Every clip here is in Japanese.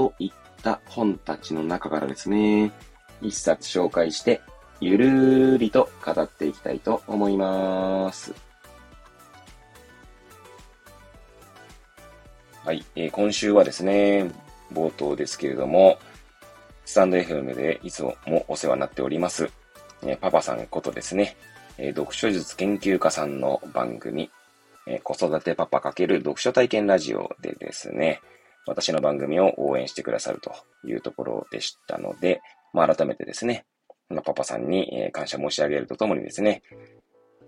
といった本たちの中からですね、一冊紹介して、ゆるーりと語っていきたいと思います。はい、えー、今週はですね、冒頭ですけれども、スタンド FM でいつもお世話になっております、えー、パパさんことですね、えー、読書術研究家さんの番組、え子育てパパ×読書体験ラジオでですね、私の番組を応援してくださるというところでしたので、まあ、改めてですね、まパパさんに、感謝申し上げるとともにですね、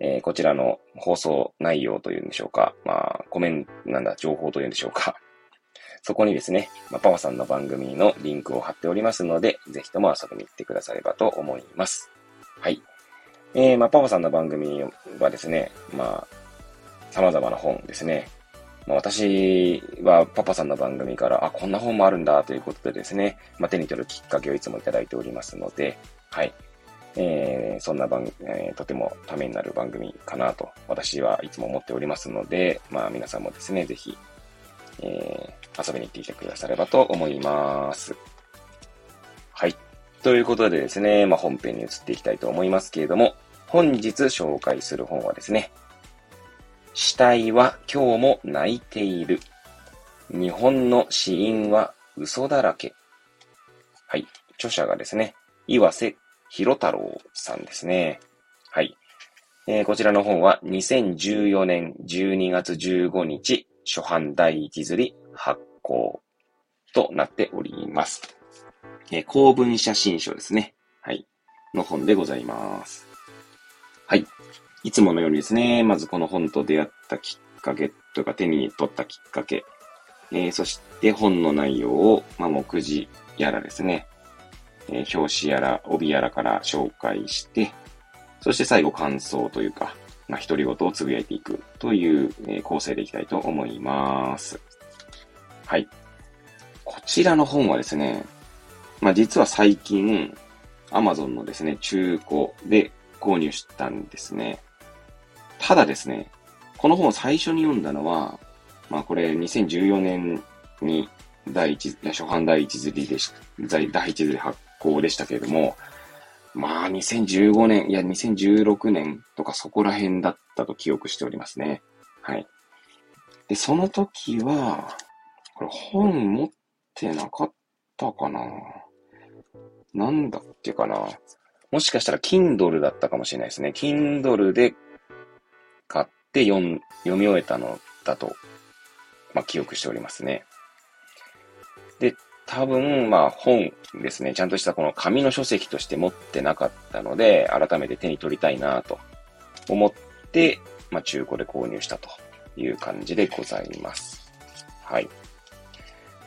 えー、こちらの放送内容というんでしょうか。まあ、コメント、なんだ、情報というんでしょうか。そこにですね、まあ、パパさんの番組のリンクを貼っておりますので、ぜひとも遊びに行ってくださればと思います。はい。えー、まあ、パパさんの番組はですね、まあ、様々な本ですね。まあ、私はパパさんの番組から、あ、こんな本もあるんだということでですね、まあ、手に取るきっかけをいつもいただいておりますので、はい。えー、そんな番、えー、とてもためになる番組かなと、私はいつも思っておりますので、まあ皆さんもですね、ぜひ、えー、遊びに行ってきてくださればと思います。はい。ということでですね、まあ本編に移っていきたいと思いますけれども、本日紹介する本はですね、死体は今日も泣いている。日本の死因は嘘だらけ。はい。著者がですね、岩瀬広太郎さんですね。はい。えー、こちらの本は2014年12月15日初版第一釣り発行となっております。えー、公文写真書ですね。はい。の本でございます。い。つものようにですね、まずこの本と出会ったきっかけとか手に取ったきっかけ、えー、そして本の内容を、まあ、目次やらですね、えー、表紙やら帯やらから紹介して、そして最後感想というか、まあ、独り言をつぶやいていくという、えー、構成でいきたいと思います。はい。こちらの本はですね、まあ、実は最近、Amazon のですね、中古で購入したんですね。ただですね、この本を最初に読んだのは、まあこれ2014年に第一、初版第一釣りでした、第一釣り発行でしたけれども、まあ、2015年、いや、2016年とかそこら辺だったと記憶しておりますね。はい。で、その時は、これ本持ってなかったかななんだっけかなもしかしたら Kindle だったかもしれないですね。Kindle で買って読読み終えたのだと、まあ、記憶しておりますね。で、多分、まあ本ですね、ちゃんとしたこの紙の書籍として持ってなかったので、改めて手に取りたいなと思って、まあ中古で購入したという感じでございます。はい。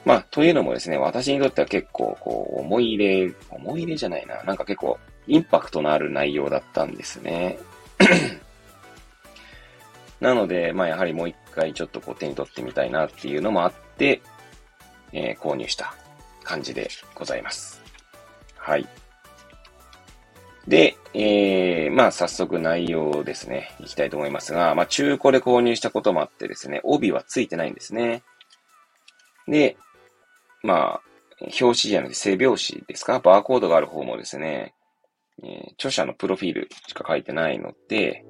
まあ、というのもですね、私にとっては結構、こう、思い入れ、思い入れじゃないな。なんか結構、インパクトのある内容だったんですね。なので、まあ、やはりもう一回ちょっとこう手に取ってみたいなっていうのもあって、えー、購入した感じでございます。はい。で、えー、まあ早速内容ですね、いきたいと思いますが、まあ中古で購入したこともあってですね、帯はついてないんですね。で、まあ、表紙じゃなくて背表紙ですか？バーコードがある方もですね、えー、著者のプロフィールしか書いてないので、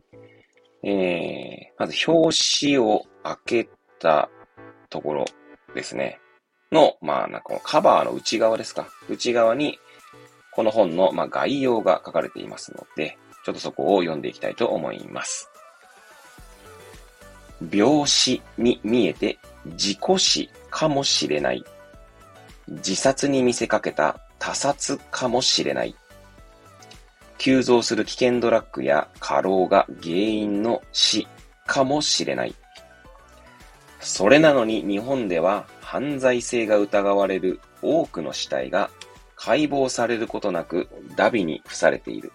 えー、まず表紙を開けたところですね。の、まあ、なんかカバーの内側ですか。内側に、この本の、まあ、概要が書かれていますので、ちょっとそこを読んでいきたいと思います。病死に見えて自己死かもしれない。自殺に見せかけた他殺かもしれない。急増する危険ドラッグや過労が原因の死かもしれない。それなのに日本では犯罪性が疑われる多くの死体が解剖されることなくダビに付されている。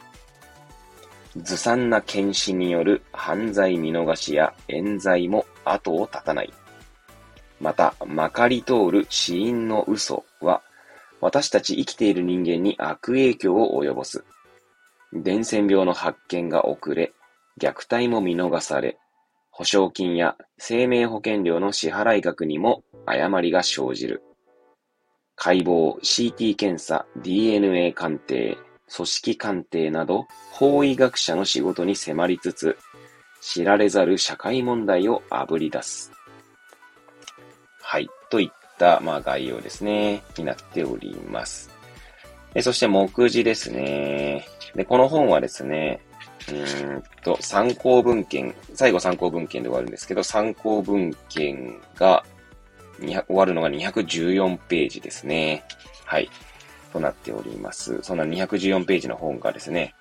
ずさんな検視による犯罪見逃しや冤罪も後を絶たない。また、まかり通る死因の嘘は、私たち生きている人間に悪影響を及ぼす。伝染病の発見が遅れ、虐待も見逃され、保証金や生命保険料の支払い額にも誤りが生じる。解剖、CT 検査、DNA 鑑定、組織鑑定など、法医学者の仕事に迫りつつ、知られざる社会問題をあぶり出す。はい。といった、まあ、概要ですね。になっております。そして、目次ですね。で、この本はですね、うんと、参考文献、最後参考文献で終わるんですけど、参考文献が終わるのが214ページですね。はい。となっております。そんな214ページの本がですね、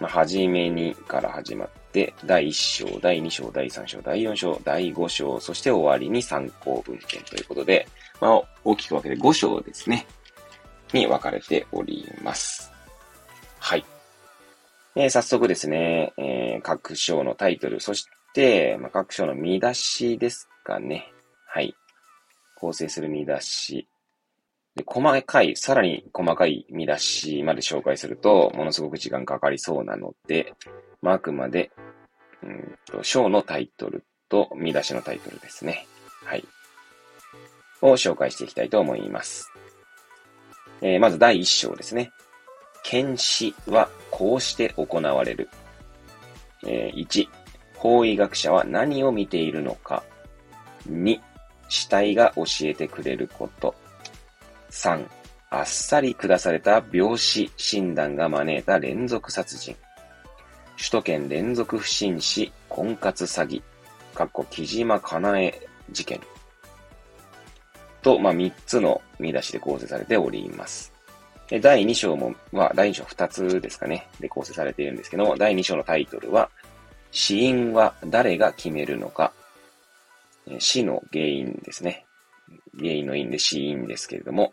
まあ、はじめにから始まって、第1章、第2章、第3章、第4章、第5章、そして終わりに参考文献ということで、まあ、大きく分けて5章ですね、に分かれております。はい。えー、早速ですね、えー、各章のタイトル、そして、まあ、各章の見出しですかね。はい。構成する見出し。で、細かい、さらに細かい見出しまで紹介すると、ものすごく時間かかりそうなので、まあ、くまで、うんと、章のタイトルと見出しのタイトルですね。はい。を紹介していきたいと思います。えー、まず第1章ですね。検視はこうして行われる。えー、1、法医学者は何を見ているのか。2、死体が教えてくれること。3、あっさり下された病死診断が招いた連続殺人。首都圏連続不審死婚活詐欺。かっこ木島かなえ事件。と、まあ、3つの見出しで構成されております。第2章も、は、第2章2つですかね、で構成されているんですけども、第2章のタイトルは、死因は誰が決めるのか、死の原因ですね。原因の因で死因ですけれども、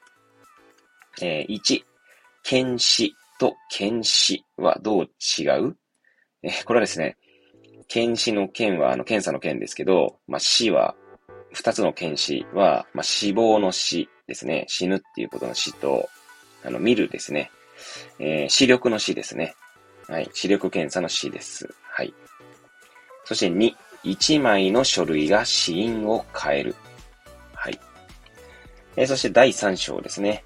えー、1、検視と検視はどう違う？えー、これはですね、検視の検は、あの、検査の検ですけど、まあ、死は、二つの検視は、まあ、死亡の死ですね。死ぬっていうことの死と、あの、見るですね。えー、視力の死ですね。はい。視力検査の死です。はい。そして2、1枚の書類が死因を変える。はい。えー、そして第3章ですね。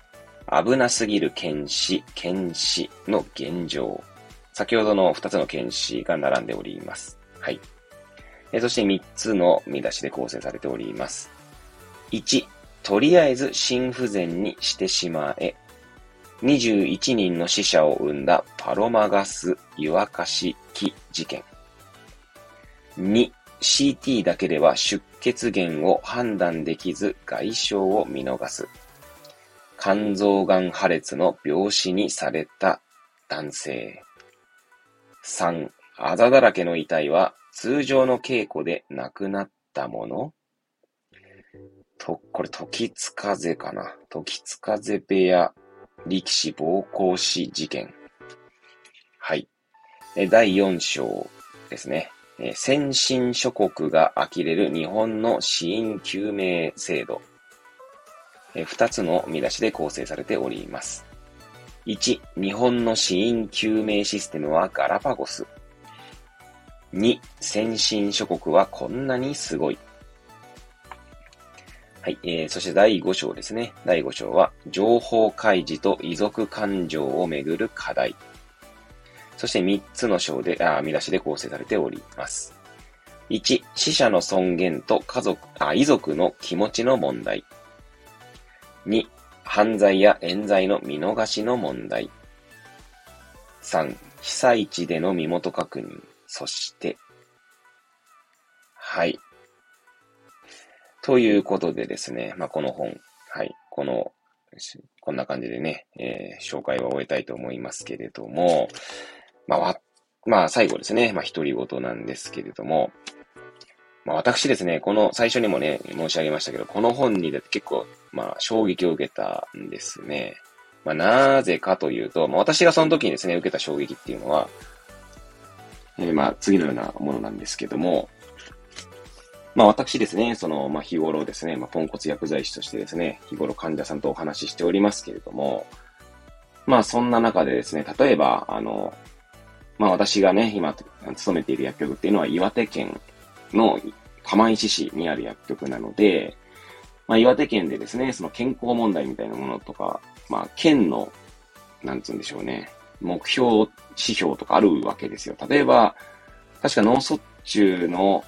危なすぎる検視、検視の現状。先ほどの2つの検視が並んでおります。はい。え、そして3つの見出しで構成されております。1、とりあえず心不全にしてしまえ。21人の死者を生んだパロマガス湯沸かし器事件。2、CT だけでは出血源を判断できず外傷を見逃す。肝臓がん破裂の病死にされた男性。3、あざだらけの遺体は通常の稽古で亡くなったもの？と、これ、時津風かな。時津風部屋力士暴行死事件。はい。え第4章ですね。え先進諸国が呆れる日本の死因救命制度。え二つの見出しで構成されております。1、日本の死因救命システムはガラパゴス。2、先進諸国はこんなにすごい。はい、えー、そして第5章ですね。第5章は、情報開示と遺族感情をめぐる課題。そして3つの章で、あ、見出しで構成されております。1、死者の尊厳と家族、あ、遺族の気持ちの問題。2、犯罪や冤罪の見逃しの問題。3、被災地での身元確認。そして、はい。ということでですね、まあ、この本、はい、この、こんな感じでね、えー、紹介は終えたいと思いますけれども、まあ、まあ、最後ですね。まあ、独り言なんですけれども、まあ私ですね、この最初にもね、申し上げましたけど、この本にで結構、まあ衝撃を受けたんですね。まあなぜかというと、まあ私がその時にですね、受けた衝撃っていうのは、えー、まあ次のようなものなんですけども、まあ私ですね、その、まあ日頃ですね、まあポンコツ薬剤師としてですね、日頃患者さんとお話ししておりますけれども、まあそんな中でですね、例えば、あの、まあ私がね、今勤めている薬局っていうのは岩手県の釜石市にある薬局なので、まあ岩手県でですね、その健康問題みたいなものとか、まあ県の、なんつうんでしょうね、目標指標とかあるわけですよ。例えば、確か脳卒中の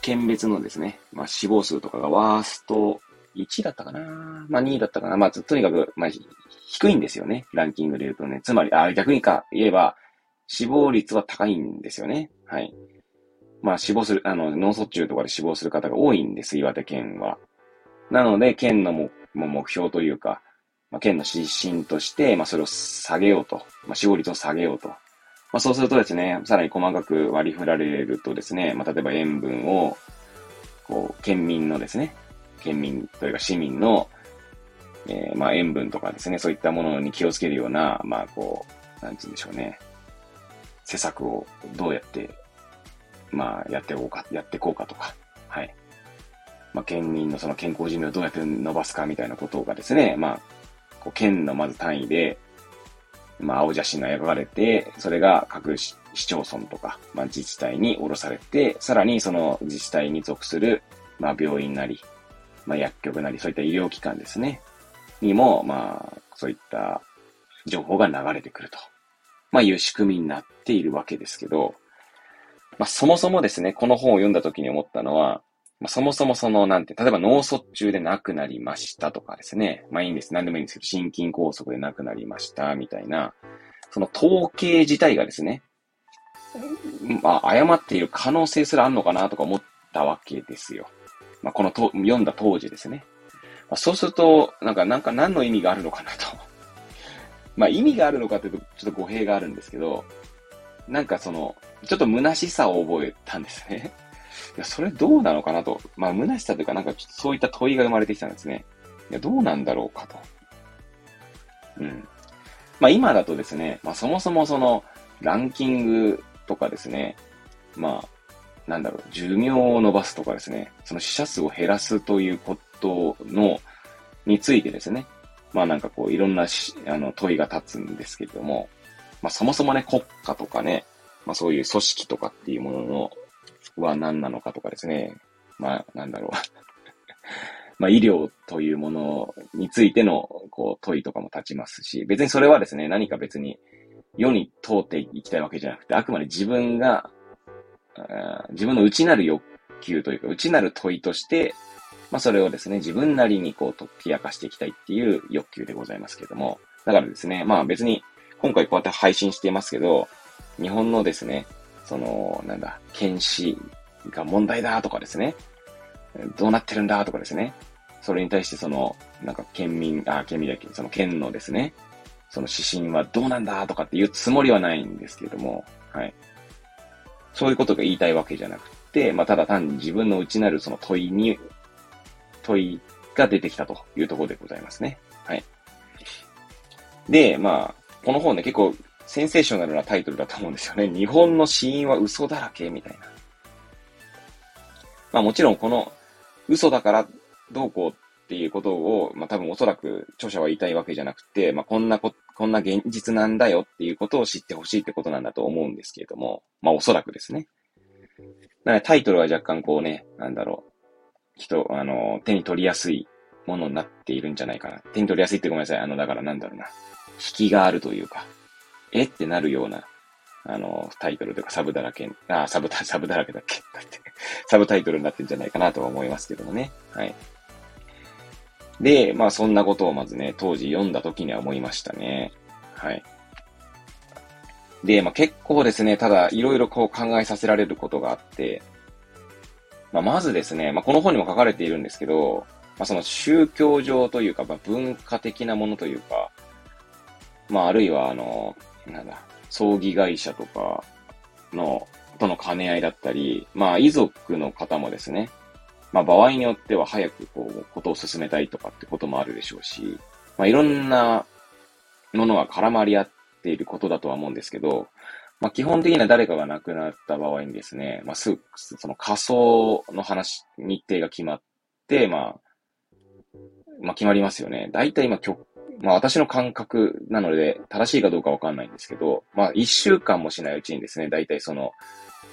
県別のですね、まあ死亡数とかがワースト1だったかなまあ2だったかなまあとにかく、まあ低いんですよね。ランキングで言うとね。つまり、あ、逆にか言えば、死亡率は高いんですよね。はい。まあ死亡する、あの、脳卒中とかで死亡する方が多いんです、岩手県は。なので、県のも目標というか、まあ、県の指針として、まあそれを下げようと。まあ死亡率を下げようと。まあそうするとですね、さらに細かく割り振られるとですね、まあ例えば塩分を、こう、県民のですね、県民というか市民の、えー、まあ塩分とかですね、そういったものに気をつけるような、まあこう、なんて言うんでしょうね、施策をどうやって、まあ、やっていこうか、やっていこうかとか、はい。まあ、県民のその健康寿命をどうやって伸ばすかみたいなことがですね、まあ、こう県のまず単位で、まあ、青写真が描かれて、それが各市町村とか、まあ、自治体に下ろされて、さらにその自治体に属する、まあ、病院なり、まあ、薬局なり、そういった医療機関ですね、にも、まあ、そういった情報が流れてくると。まあいう仕組みになっているわけですけど、まあそもそもですね、この本を読んだ時に思ったのは、まあそもそもその、なんて、例えば脳卒中で亡くなりましたとかですね、まあいいんです。何でもいいんですけど、心筋梗塞で亡くなりましたみたいな、その統計自体がですね、まあ誤っている可能性すらあるのかなとか思ったわけですよ。まあこのと読んだ当時ですね。まあ、そうすると、なんか、なんか何の意味があるのかなと。まあ意味があるのかというと、ちょっと語弊があるんですけど、なんかその、ちょっと虚しさを覚えたんですね。いや、それどうなのかなと。まあ虚しさというか、なんかそういった問いが生まれてきたんですね。いや、どうなんだろうかと。うん。まあ今だとですね、まあそもそもその、ランキングとかですね、まあ、なんだろう、寿命を伸ばすとかですね、その死者数を減らすということの、についてですね、まあなんかこういろんなしあの問いが立つんですけれども、まあそもそもね、国家とかね、まあそういう組織とかっていうもののは何なのかとかですね、まあなんだろう まあ医療というものについてのこう問いとかも立ちますし、別にそれはですね、何か別に世に通っていきたいわけじゃなくて、あくまで自分が、自分の内なる欲求というか、内なる問いとしてまあ、それをですね、自分なりにこう解き明かしていきたいっていう欲求でございますけども。だからですね、まあ別に、今回こうやって配信していますけど、日本のですね、その、なんだ、検視が問題だとかですね、どうなってるんだとかですね、それに対してその、なんか県民、あ、県民だけ、その県のですね、その指針はどうなんだとかっていうつもりはないんですけども、はい。そういうことが言いたいわけじゃなくて、まあ、ただ単に自分の内なるその問いに問いが出てきたというところでございますね。はい。で、まあ、この本ね、結構センセーショナルなタイトルだと思うんですよね。日本の死因は嘘だらけみたいな。まあもちろんこの嘘だからどうこうっていうことを、まあ多分おそらく著者は言いたいわけじゃなくて、まあこんなこ、こんな現実なんだよっていうことを知ってほしいってことなんだと思うんですけれども、まあおそらくですね。なのでタイトルは若干こうね、なんだろう、人、あの、手に取りやすいものになっているんじゃないかな。手に取りやすいってごめんなさい。あの、だからなんだろうな。引きがあるというか、え？ってなるような、あの、タイトルとかサブだらけ、あ、サブ、サブだらけだっけ？だって、サブタイトルになってんじゃないかなとは思いますけどもね。はい。で、まあそんなことをまずね、当時読んだ時には思いましたね。はい。で、まあ結構ですね、ただいろいろこう考えさせられることがあって、まあ、まずですね、まあ、この本にも書かれているんですけど、まあ、その宗教上というか、まあ、文化的なものというか、まあ、あるいは、あの、なんだ、葬儀会社とかの、との兼ね合いだったり、まあ、遺族の方もですね、まあ、場合によっては早くこう、ことを進めたいとかってこともあるでしょうし、まあ、いろんなものが絡まり合っていることだとは思うんですけど、まあ、基本的には誰かが亡くなった場合にですね、まあ、すぐ、その仮想の話、日程が決まって、まあ、まあ、決まりますよね。大体今、まあ私の感覚なので、正しいかどうかわかんないんですけど、まあ一週間もしないうちにですね、大体その、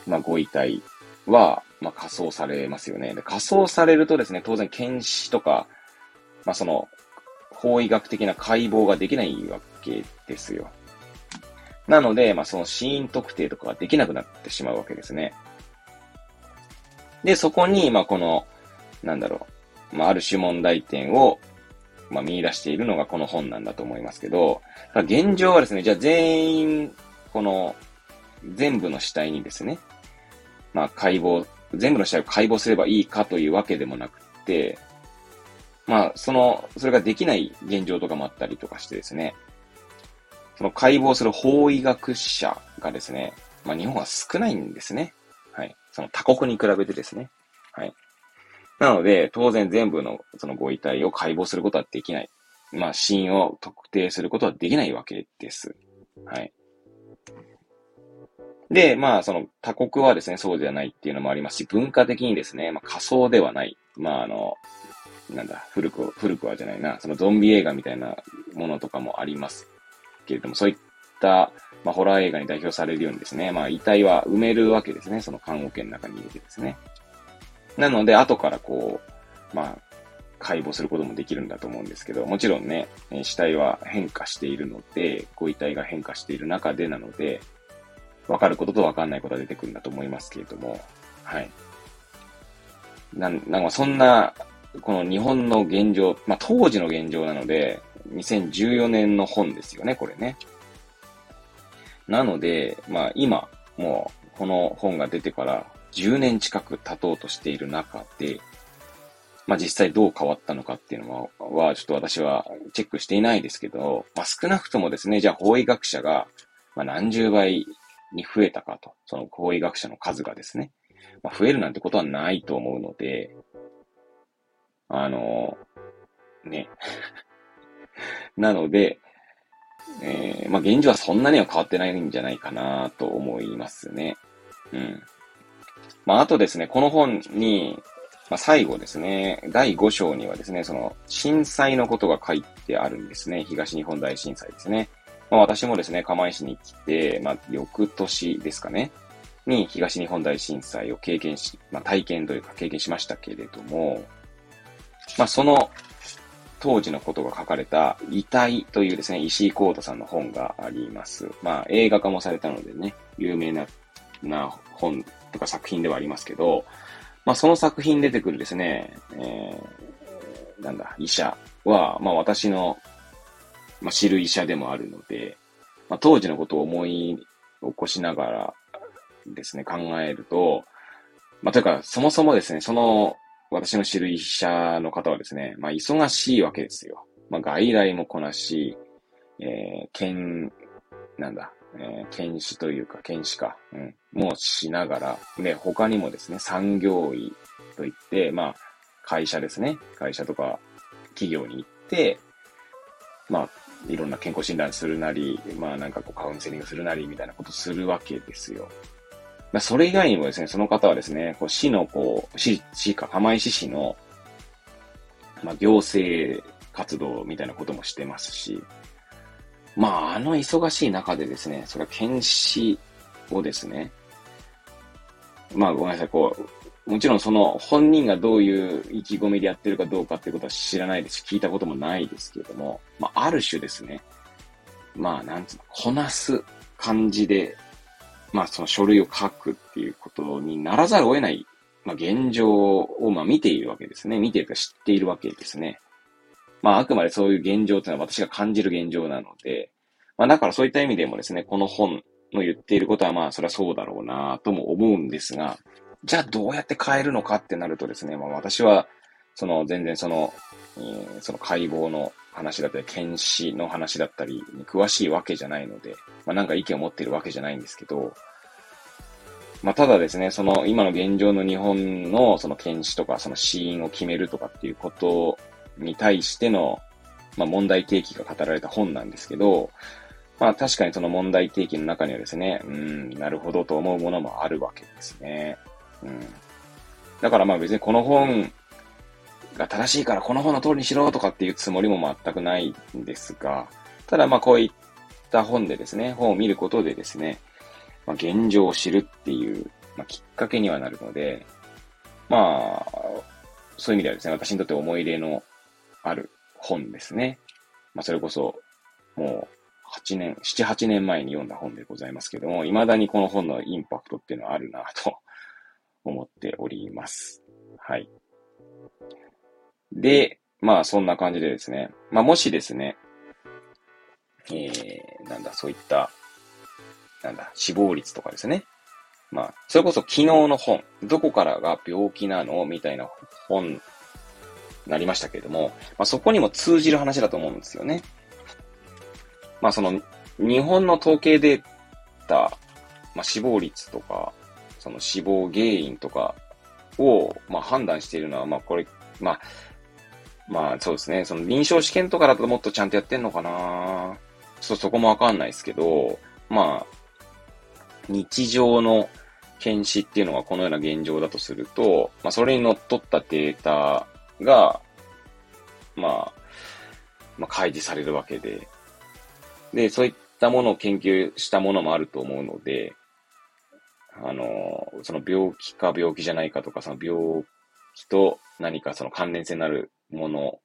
まあご遺体は、まあ仮装されますよね。で、仮装されるとですね、当然検視とか、まあその、法医学的な解剖ができないわけですよ。なので、まあその死因特定とかができなくなってしまうわけですね。で、そこに、まあこの、なんだろう、まあある種問題点を、まあ、見出しているのがこの本なんだと思いますけど、現状はですね、じゃあ全員、この、全部の死体にですね、まあ、解剖、全部の死体を解剖すればいいかというわけでもなくて、まあ、その、それができない現状とかもあったりとかしてですね、その解剖する法医学者がですね、まあ、日本は少ないんですね。はい。その他国に比べてですね。はい。なので、当然全部のそのご遺体を解剖することはできない。まあ、死因を特定することはできないわけです。はい。で、まあ、その他国はですね、そうではないっていうのもありますし、文化的にですね、まあ、仮想ではない。まあ、あの、なんだ、古く、古くはじゃないな、そのゾンビ映画みたいなものとかもありますけれども、そういった、まあ、ホラー映画に代表されるようにですね、まあ、遺体は埋めるわけですね、その看護圏の中に入れてですね。なので、後からこう、まあ、解剖することもできるんだと思うんですけど、もちろんね、死体は変化しているので、ご遺体が変化している中でなので、わかることとわかんないことが出てくるんだと思いますけれども、はい。な、なんかそんな、この日本の現状、まあ当時の現状なので、2014年の本ですよね、これね。なので、まあ今、もうこの本が出てから10年近く経とうとしている中で、まあ実際どう変わったのかっていうのは、ちょっと私はチェックしていないですけど、まあ少なくともですね、じゃあ法医学者が、ま何十倍に増えたかと、その法医学者の数がですね、まあ増えるなんてことはないと思うので、あの、ね。なので、えー、まあ現状はそんなには変わってないんじゃないかなと思いますね。うん。まあ、あとですね、この本に、まあ、最後ですね、第5章にはですね、その、震災のことが書いてあるんですね。東日本大震災ですね。まあ、私もですね、釜石に来て、まあ、翌年ですかね、に東日本大震災を経験し、まあ、体験というか経験しましたけれども、まあ、その当時のことが書かれた遺体というですね、石井幸太さんの本があります。まあ、映画化もされたのでね、有名なな本とか作品ではありますけど、まあ、その作品出てくるですね、えー、なんだ、医者は、まあ、私の、まあ、知る医者でもあるので、まあ、当時のことを思い起こしながらですね、考えると、まあ、というか、そもそもですね、その、私の知る医者の方はですね、まあ、忙しいわけですよ。まあ、外来もこなし、えー、検、なんだ、えー、検視というか、検視か、うん、もしながら、で、他にもですね、産業医といって、まあ、会社ですね。会社とか企業に行って、まあ、いろんな健康診断するなり、まあなんかこうカウンセリングするなりみたいなことするわけですよ。まあ、それ以外にもですね、その方はですね、こう市のこう、市、市か釜石市の、まあ行政活動みたいなこともしてますし、まあ、あの忙しい中でですね、それは検視をですね、まあごめんなさい、こう、もちろんその本人がどういう意気込みでやってるかどうかっていうことは知らないですし、聞いたこともないですけれども、まあある種ですね、まあなんつうの、こなす感じで、まあその書類を書くっていうことにならざるを得ない、まあ現状をまあ見ているわけですね。見ているか知っているわけですね。まあ、あくまでそういう現状というのは私が感じる現状なので、まあ、だからそういった意味でもですね、この本の言っていることはまあ、それはそうだろうなとも思うんですが、じゃあどうやって変えるのかってなるとですね、まあ私は、その全然その、えー、その解剖の話だったり、検視の話だったりに詳しいわけじゃないので、まあなんか意見を持っているわけじゃないんですけど、まあ、ただですね、その今の現状の日本のその検視とかその死因を決めるとかっていうことに対しての、まあ、問題提起が語られた本なんですけど、まあ確かにその問題提起の中にはですね、うん、なるほどと思うものもあるわけですね。うん。だからまあ別にこの本が正しいからこの本の通りにしろとかっていうつもりも全くないんですが、ただまあこういった本でですね、本を見ることでですね、まあ、現状を知るっていう、まあ、きっかけにはなるので、まあ、そういう意味ではですね、私にとって思い入れのある本ですね。まあ、それこそ、もう、8年、7、8年前に読んだ本でございますけども、未だにこの本のインパクトっていうのはあるなと 思っております。はい。で、まあそんな感じでですね、まあもしですね、えー、なんだ、そういった、なんだ、死亡率とかですね。まあ、それこそ昨日の本、どこからが病気なのみたいな本、なりましたけれども、まあそこにも通じる話だと思うんですよね。まあその、日本の統計データ、まあ死亡率とか、その死亡原因とかを、まあ判断しているのは、まあこれ、まあ、まあそうですね。その臨床試験とかだともっとちゃんとやってんのかなそ、そこもわかんないですけど、まあ、日常の検視っていうのがこのような現状だとすると、まあそれにのっとったデータが、まあ、まあ開示されるわけで、で、そういったものを研究したものもあると思うので、あの、その病気か病気じゃないかとか、その病気と何かその関連性のあるもの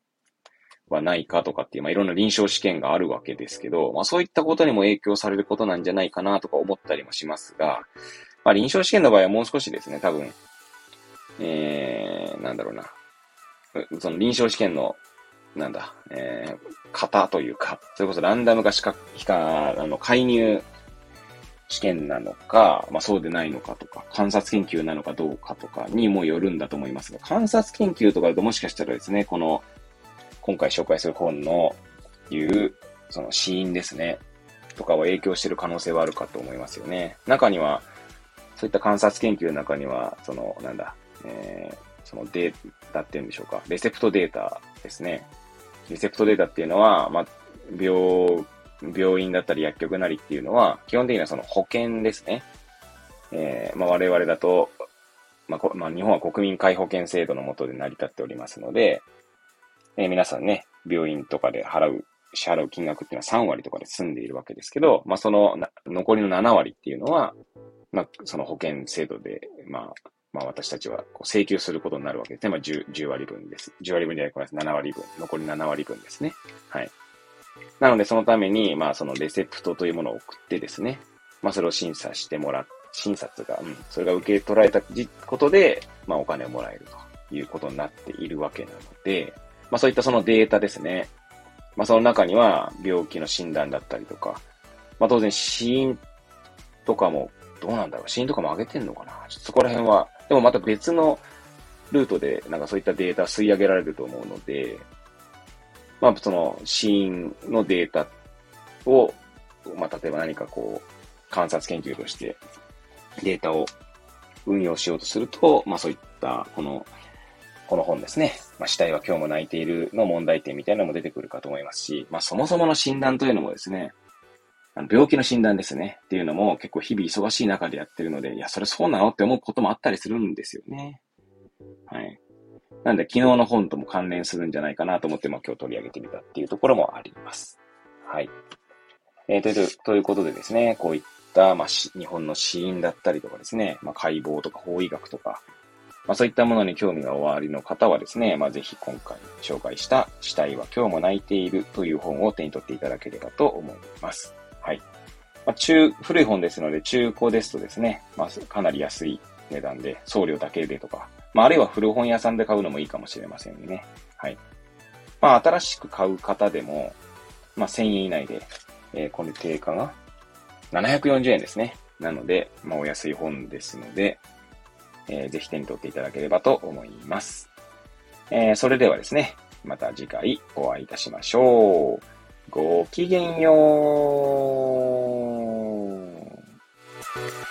はないかとかっていう、まあ、いろんな臨床試験があるわけですけど、まあ、そういったことにも影響されることなんじゃないかなとか思ったりもしますが、まあ、臨床試験の場合はもう少しですね、多分、えー、なんだろうな。その臨床試験の、なんだ、えー、型というか、それこそランダム化しか、非か、あの、介入試験なのか、まあそうでないのかとか、観察研究なのかどうかとかにもよるんだと思いますが、観察研究とかだともしかしたらですね、この、今回紹介する本の言う、その死因ですね、とかは影響してる可能性はあるかと思いますよね。中には、そういった観察研究の中には、その、なんだ、えー、そのデータっていうんでしょうか、レセプトデータですね。レセプトデータっていうのは、まあ、病病院だったり薬局なりっていうのは、基本的にはその保険ですね。えー、まあ、我々だと、まあ、まあ、日本は国民皆保険制度の下で成り立っておりますので、えー、皆さんね、病院とかで払う、支払う金額っていうのは3割とかで済んでいるわけですけど、まあ、その残りの7割っていうのは、まあ、その保険制度で、まあ、まあ私たちはこう請求することになるわけですね。まあ 10, 10割分です。10割分じゃない、ごめんなさい。7割分。残り7割分ですね。はい。なので、そのために、まあ、そのレセプトというものを送ってですね、まあ、それを審査してもらっ、審査が、うん、それが受け取られたことで、まあ、お金をもらえるということになっているわけなので、まあ、そういったそのデータですね。まあ、その中には、病気の診断だったりとか、まあ、当然死因とかも、どうなんだろう。死因とかも上げてんのかな？ちょっとそこら辺は、でもまた別のルートで、なんかそういったデータ吸い上げられると思うので、まあ、その死因のデータを、まあ、例えば何かこう、観察研究としてデータを運用しようとすると、まあそういった、この、この本ですね。まあ死体は今日も泣いているの問題点みたいなのも出てくるかと思いますし、まあそもそもの診断というのもですね、病気の診断ですね。っていうのも結構日々忙しい中でやってるので、いや、それそうなの？って思うこともあったりするんですよね。はい。なんで昨日の本とも関連するんじゃないかなと思って、まあ今日取り上げてみたっていうところもあります。はい。えー、という、ということでですね、こういった、まあ、日本の死因だったりとかですね、まあ、解剖とか法医学とか、まあ、そういったものに興味がおありの方はですね、まあ、ぜひ今回紹介した死体は今日も泣いているという本を手に取っていただければと思います。はい。まあ、中、古い本ですので中古ですとですね、まあ、かなり安い値段で送料だけでとか、まあ、あるいは古本屋さんで買うのもいいかもしれませんね。はい。まあ、新しく買う方でも、まあ、1000円以内で、えー、これ定価が740円ですね。なので、まあ、お安い本ですので、えー、ぜひ手に取っていただければと思います。えー、それではですね、また次回お会いいたしましょう。ごきげんよう。